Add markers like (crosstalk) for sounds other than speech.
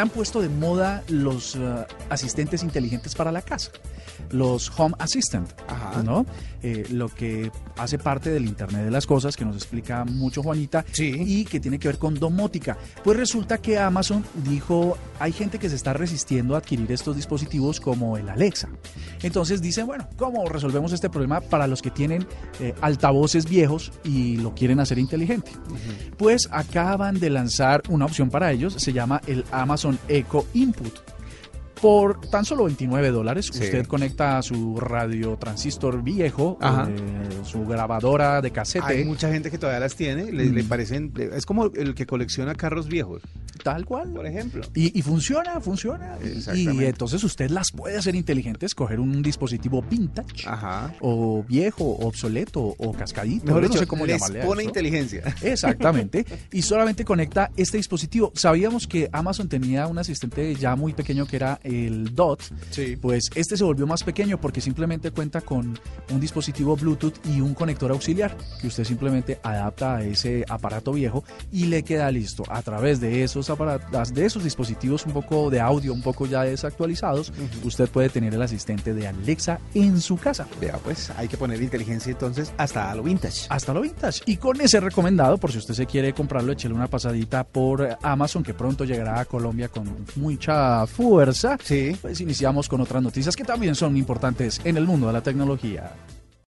han puesto de moda los uh, asistentes inteligentes para la casa, los Home Assistant, Ajá. ¿no? Eh, lo que hace parte del Internet de las Cosas, que nos explica mucho Juanita, Sí. y que tiene que ver con domótica. Pues resulta que Amazon dijo, hay gente que se está resistiendo a adquirir estos dispositivos como el Alexa. Entonces dicen, bueno, ¿cómo resolvemos este problema para los que tienen eh, altavoces viejos y lo quieren hacer inteligente? Pues acaban de lanzar una opción para ellos, se llama el Amazon Echo Input. Por tan solo 29 dólares, Sí. usted conecta su radio transistor viejo, eh, su grabadora de casete, Hay mucha gente que todavía las tiene, le, le Mm. parecen, es como el que colecciona carros viejos, tal cual. por ejemplo. Y, y funciona, funciona. Y- entonces usted las puede hacer inteligentes, coger un dispositivo vintage, Ajá. o viejo, obsoleto, o cascadito. Mejor dicho, no sé cómo les llamarle a pone inteligencia. Exactamente. (laughs) y solamente conecta este dispositivo. Sabíamos que Amazon tenía un asistente ya muy pequeño que era el Dot. Sí. Pues este se volvió más pequeño porque simplemente cuenta con un dispositivo Bluetooth y un conector auxiliar que usted simplemente adapta a ese aparato viejo y le queda listo. A través de esos aparatos, de esos dispositivos un poco de audio, un poco ya desactualizados, usted puede tener el asistente de Alexa en su casa. Vea, pues hay que poner inteligencia entonces hasta lo vintage. hasta lo vintage. Y con ese recomendado, por si usted se quiere comprarlo, échele una pasadita por Amazon, que pronto llegará a Colombia con mucha fuerza. Sí. Pues iniciamos con otras noticias que también son importantes en el mundo de la tecnología.